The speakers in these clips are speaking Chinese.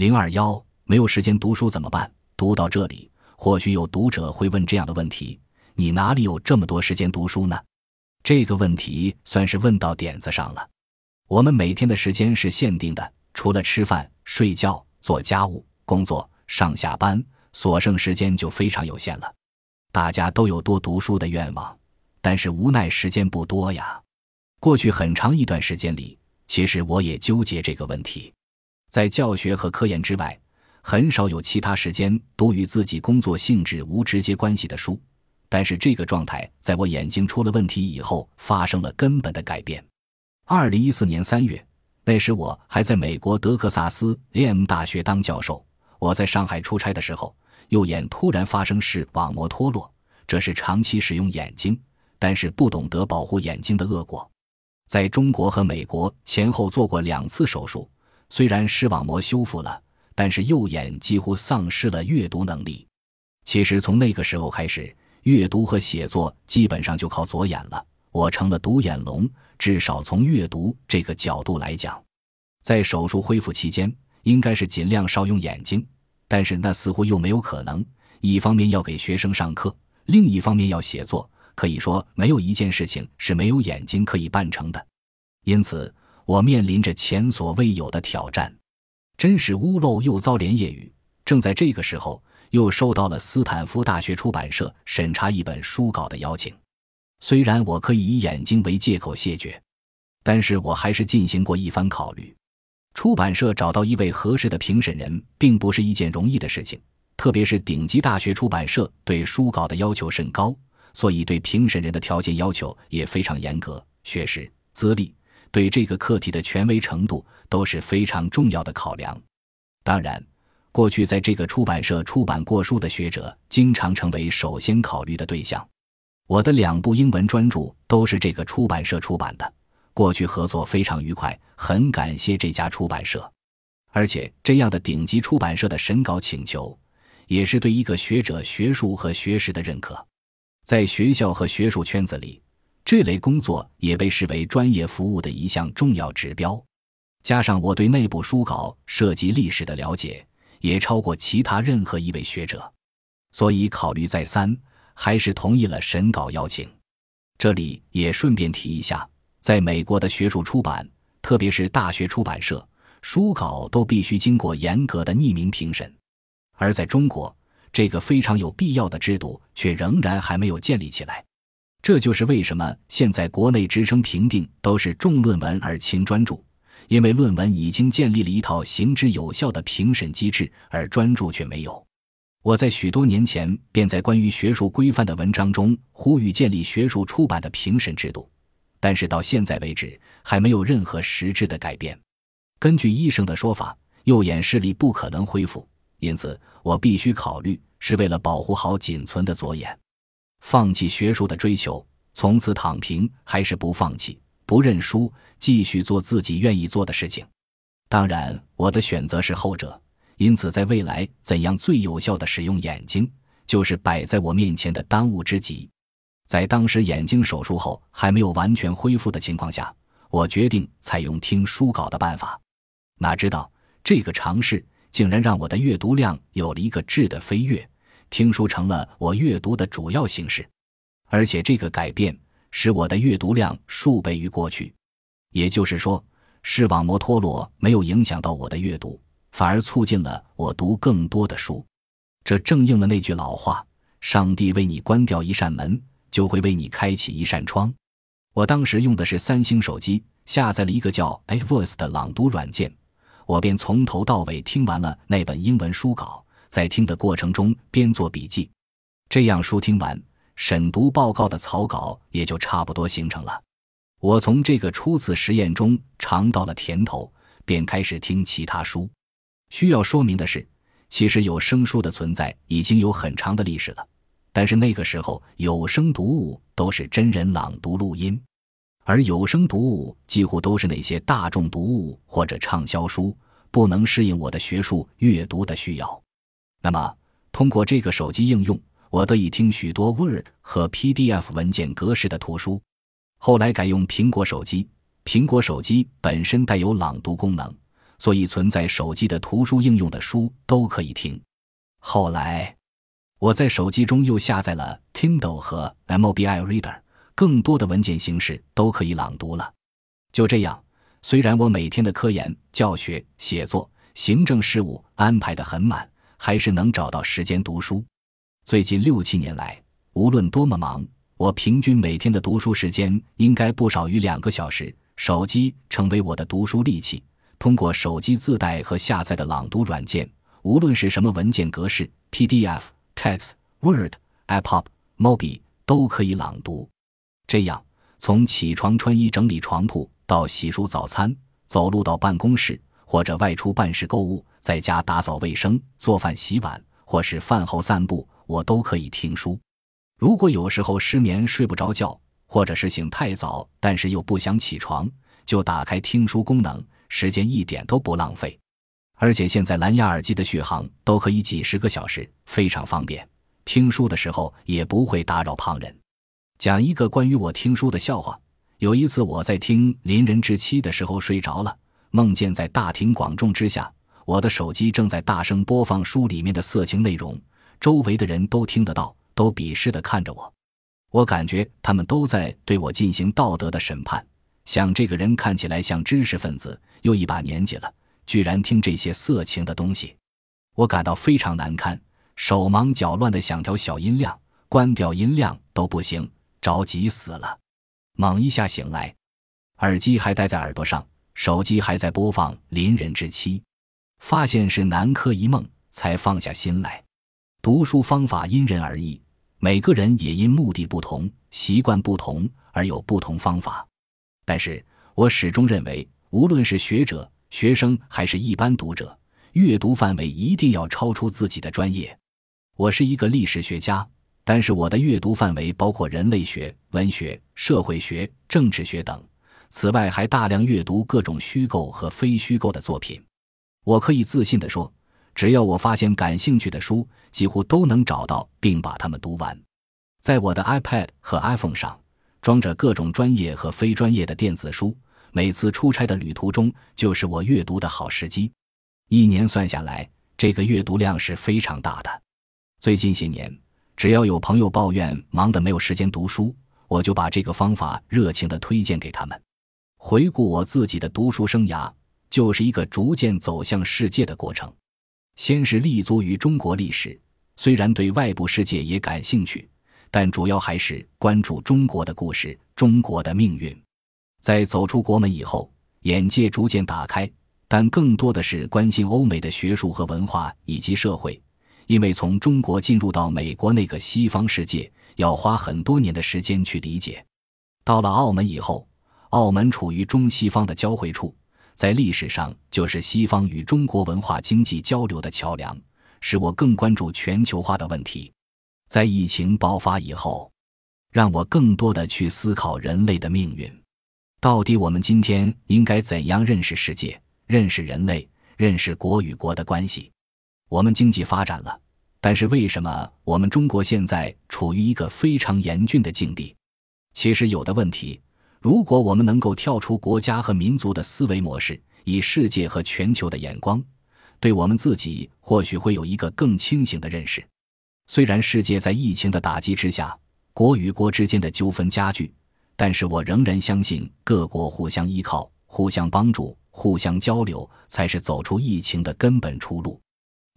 零二幺，没有时间读书怎么办？读到这里，或许有读者会问这样的问题：你哪里有这么多时间读书呢？这个问题算是问到点子上了。我们每天的时间是限定的，除了吃饭、睡觉、做家务、工作、上下班，所剩时间就非常有限了。大家都有多读书的愿望，但是无奈时间不多呀。过去很长一段时间里，其实我也纠结这个问题。在教学和科研之外，很少有其他时间读与自己工作性质无直接关系的书。但是这个状态在我眼睛出了问题以后发生了根本的改变。二零一四年三月，那时我还在美国德克萨斯 A.M 大学当教授。我在上海出差的时候，右眼突然发生视网膜脱落，这是长期使用眼睛，但是不懂得保护眼睛的恶果。在中国和美国前后做过两次手术，虽然视网膜修复了，但是右眼几乎丧失了阅读能力。其实从那个时候开始，阅读和写作基本上就靠左眼了。我成了独眼龙。至少从阅读这个角度来讲，在手术恢复期间，应该是尽量少用眼睛，但是那似乎又没有可能。一方面要给学生上课，另一方面要写作，可以说没有一件事情是没有眼睛可以办成的。因此，我面临着前所未有的挑战，真是屋漏又遭连夜雨。正在这个时候，又收到了斯坦福大学出版社审查一本书稿的邀请。虽然我可以以眼睛为借口谢绝，但是我还是进行过一番考虑。出版社找到一位合适的评审人，并不是一件容易的事情，特别是顶级大学出版社对书稿的要求甚高，所以对评审人的条件要求也非常严格。学识、资历，对这个课题的权威程度都是非常重要的考量。当然，过去在这个出版社出版过书的学者，经常成为首先考虑的对象。我的两部英文专著都是这个出版社出版的，过去合作非常愉快，很感谢这家出版社。而且这样的顶级出版社的审稿请求，也是对一个学者学术和学识的认可。在学校和学术圈子里，这类工作也被视为专业服务的一项重要指标。加上我对内部书稿涉及历史的了解，也超过其他任何一位学者，所以考虑再三。还是同意了审稿邀请。这里也顺便提一下，在美国的学术出版，特别是大学出版社，书稿都必须经过严格的匿名评审；而在中国，这个非常有必要的制度却仍然还没有建立起来。这就是为什么现在国内职称评定都是重论文而轻专注，因为论文已经建立了一套行之有效的评审机制，而专注却没有。我在许多年前便在关于学术规范的文章中呼吁建立学术出版的评审制度，但是到现在为止还没有任何实质的改变。根据医生的说法，右眼视力不可能恢复，因此我必须考虑是为了保护好仅存的左眼，放弃学术的追求，从此躺平，还是不放弃、不认输，继续做自己愿意做的事情。当然，我的选择是后者。因此，在未来怎样最有效的使用眼睛，就是摆在我面前的当务之急。在当时眼睛手术后还没有完全恢复的情况下，我决定采用听书稿的办法。哪知道这个尝试竟然让我的阅读量有了一个质的飞跃，听书成了我阅读的主要形式。而且这个改变使我的阅读量数倍于过去。也就是说，视网膜脱落没有影响到我的阅读。反而促进了我读更多的书，这正应了那句老话：“上帝为你关掉一扇门，就会为你开启一扇窗。”我当时用的是三星手机，下载了一个叫 iVoice 的朗读软件，我便从头到尾听完了那本英文书稿，在听的过程中边做笔记。这样书听完，审读报告的草稿也就差不多形成了。我从这个初次实验中尝到了甜头，便开始听其他书。需要说明的是，其实有声书的存在已经有很长的历史了，但是那个时候有声读物都是真人朗读录音，而有声读物几乎都是那些大众读物或者畅销书，不能适应我的学术阅读的需要。那么，通过这个手机应用，我得以听许多 Word 和 PDF 文件格式的图书。后来改用苹果手机，苹果手机本身带有朗读功能。所以存在手机的图书应用的书都可以听。后来，我在手机中又下载了 Kindle 和 MOBI Reader，更多的文件形式都可以朗读了。就这样，虽然我每天的科研、教学、写作、行政事务安排的很满，还是能找到时间读书。最近六七年来，无论多么忙，我平均每天的读书时间应该不少于两个小时。手机成为我的读书利器，通过手机自带和下载的朗读软件，无论是什么文件格式 （PDF、Text、Word、iPub、Mobi） 都可以朗读。这样，从起床穿衣整理床铺到洗漱早餐，走路到办公室或者外出办事购物，在家打扫卫生、做饭洗碗，或是饭后散步。我都可以听书。如果有时候失眠睡不着觉，或者是醒太早，但是又不想起床，就打开听书功能，时间一点都不浪费。而且现在蓝牙耳机的续航都可以几十个小时，非常方便。听书的时候也不会打扰旁人。讲一个关于我听书的笑话：有一次我在听《邻人之妻》的时候睡着了，梦见在大庭广众之下，我的手机正在大声播放书里面的色情内容。周围的人都听得到，都鄙视的看着我，我感觉他们都在对我进行道德的审判。想这个人看起来像知识分子，又一把年纪了，居然听这些色情的东西，我感到非常难堪，手忙脚乱的想调小音量，关掉音量都不行，着急死了。猛一下醒来，耳机还戴在耳朵上，手机还在播放《邻人之妻》，发现是南柯一梦，才放下心来。读书方法因人而异，每个人也因目的不同、习惯不同而有不同方法。但是我始终认为，无论是学者、学生还是一般读者，阅读范围一定要超出自己的专业。我是一个历史学家，但是我的阅读范围包括人类学、文学、社会学、政治学等。此外，还大量阅读各种虚构和非虚构的作品。我可以自信地说。只要我发现感兴趣的书，几乎都能找到并把它们读完。在我的 iPad 和 iPhone 上装着各种专业和非专业的电子书，每次出差的旅途中就是我阅读的好时机。一年算下来，这个阅读量是非常大的。最近些年，只要有朋友抱怨忙得没有时间读书，我就把这个方法热情地推荐给他们。回顾我自己的读书生涯，就是一个逐渐走向世界的过程。先是立足于中国历史，虽然对外部世界也感兴趣，但主要还是关注中国的故事、中国的命运。在走出国门以后，眼界逐渐打开，但更多的是关心欧美的学术和文化以及社会，因为从中国进入到美国那个西方世界，要花很多年的时间去理解。到了澳门以后，澳门处于中西方的交汇处。在历史上，就是西方与中国文化经济交流的桥梁，使我更关注全球化的问题。在疫情爆发以后，让我更多的去思考人类的命运。到底我们今天应该怎样认识世界、认识人类、认识国与国的关系？我们经济发展了，但是为什么我们中国现在处于一个非常严峻的境地？其实有的问题。如果我们能够跳出国家和民族的思维模式，以世界和全球的眼光，对我们自己或许会有一个更清醒的认识。虽然世界在疫情的打击之下，国与国之间的纠纷加剧，但是我仍然相信各国互相依靠、互相帮助、互相交流，才是走出疫情的根本出路。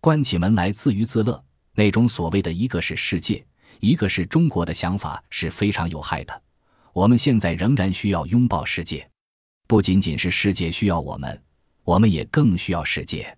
关起门来自娱自乐，那种所谓的一个是世界，一个是中国的想法是非常有害的。我们现在仍然需要拥抱世界，不仅仅是世界需要我们，我们也更需要世界。